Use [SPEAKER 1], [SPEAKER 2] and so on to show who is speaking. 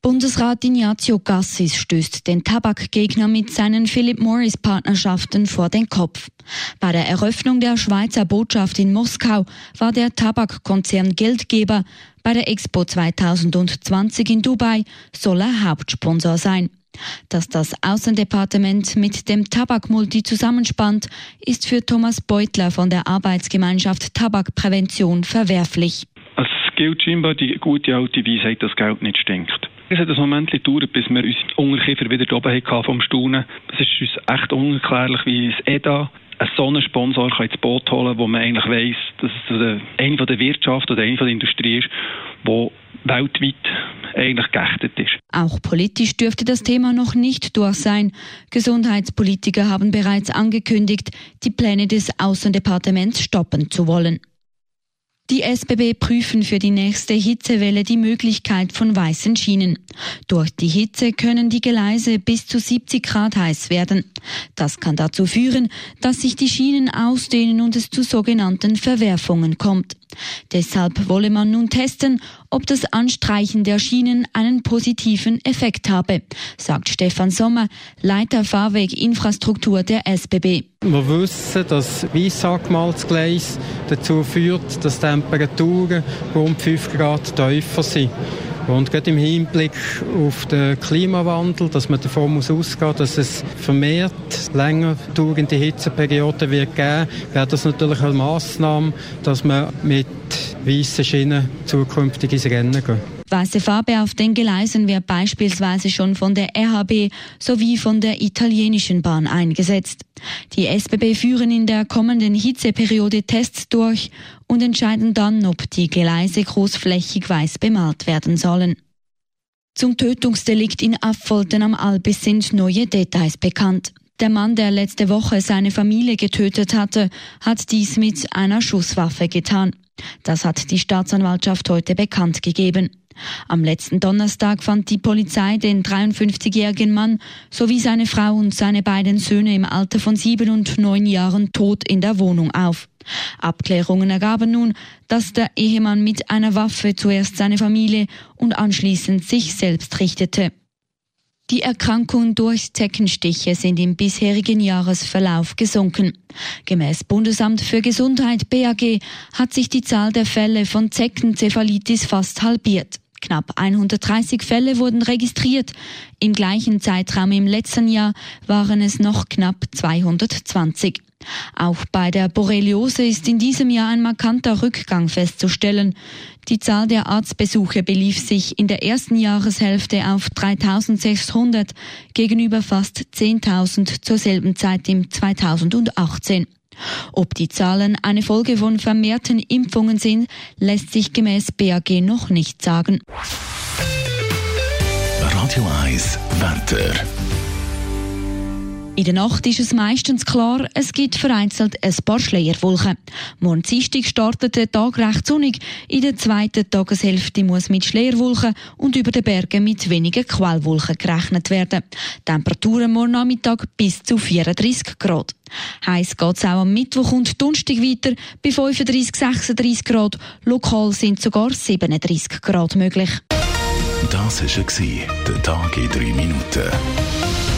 [SPEAKER 1] Bundesrat Ignazio Gassis stößt den Tabakgegner mit seinen Philip Morris Partnerschaften vor den Kopf. Bei der Eröffnung der Schweizer Botschaft in Moskau war der Tabakkonzern Geldgeber. Bei der Expo 2020 in Dubai soll er Hauptsponsor sein. Dass das Außendepartement mit dem Tabakmulti zusammenspannt, ist für Thomas Beutler von der Arbeitsgemeinschaft Tabakprävention verwerflich.
[SPEAKER 2] Es gilt scheinbar die gute alte Weisheit, dass Geld nicht stinkt. Es hat ein Moment gedauert, bis wir unsere Unterkiefer wieder oben hatten vom Staunen. Es ist uns echt unerklärlich, wie das EDA einen so einen Sponsor ins Boot holen kann, wo man eigentlich weiss, dass es eine der Wirtschaft oder eine der Industrie ist, die weltweit eigentlich geächtet ist.
[SPEAKER 1] Auch politisch dürfte das Thema noch nicht durch sein. Gesundheitspolitiker haben bereits angekündigt, die Pläne des Außendepartements stoppen zu wollen. Die SBB prüfen für die nächste Hitzewelle die Möglichkeit von weißen Schienen. Durch die Hitze können die Gleise bis zu 70 Grad heiß werden. Das kann dazu führen, dass sich die Schienen ausdehnen und es zu sogenannten Verwerfungen kommt. Deshalb wolle man nun testen, ob das Anstreichen der Schienen einen positiven Effekt habe, sagt Stefan Sommer, Leiter Fahrweginfrastruktur der SBB.
[SPEAKER 3] Wir wissen, dass weiss angemaltes Gleis dazu führt, dass Temperaturen rund 5 Grad tiefer sind. Und gerade im Hinblick auf den Klimawandel, dass man davon muss ausgehen, dass es vermehrt länger dauernde Hitzeperioden wird geben, wäre das natürlich eine Massnahme, dass man mit weißen Schienen zukünftig ins Rennen geht.
[SPEAKER 1] Weiße Farbe auf den Gleisen wird beispielsweise schon von der RHB sowie von der italienischen Bahn eingesetzt. Die SBB führen in der kommenden Hitzeperiode Tests durch und entscheiden dann, ob die Gleise großflächig weiß bemalt werden sollen. Zum Tötungsdelikt in Affolten am Albis sind neue Details bekannt. Der Mann, der letzte Woche seine Familie getötet hatte, hat dies mit einer Schusswaffe getan. Das hat die Staatsanwaltschaft heute bekannt gegeben. Am letzten Donnerstag fand die Polizei den 53-jährigen Mann sowie seine Frau und seine beiden Söhne im Alter von sieben und neun Jahren tot in der Wohnung auf. Abklärungen ergaben nun, dass der Ehemann mit einer Waffe zuerst seine Familie und anschließend sich selbst richtete. Die Erkrankungen durch Zeckenstiche sind im bisherigen Jahresverlauf gesunken. Gemäß Bundesamt für Gesundheit BAG hat sich die Zahl der Fälle von Zeckenzephalitis fast halbiert. Knapp 130 Fälle wurden registriert. Im gleichen Zeitraum im letzten Jahr waren es noch knapp 220. Auch bei der Borreliose ist in diesem Jahr ein markanter Rückgang festzustellen. Die Zahl der Arztbesuche belief sich in der ersten Jahreshälfte auf 3600 gegenüber fast 10.000 zur selben Zeit im 2018. Ob die Zahlen eine Folge von vermehrten Impfungen sind, lässt sich gemäß BAG noch nicht sagen.
[SPEAKER 4] Radio 1 Wetter.
[SPEAKER 1] In der Nacht ist es meistens klar, es gibt vereinzelt ein paar Schleierwolken. Morgen Dienstag startet der Tag recht sonnig. In der zweiten Tageshälfte muss mit Schleierwolken und über den Bergen mit wenigen Quellwolken gerechnet werden. Temperaturen morgen Nachmittag bis zu 34 Grad. Heiß geht es auch am Mittwoch und Donnerstag weiter bei 35, 36 Grad. Lokal sind sogar 37 Grad möglich.
[SPEAKER 4] Das war der Tag in drei Minuten.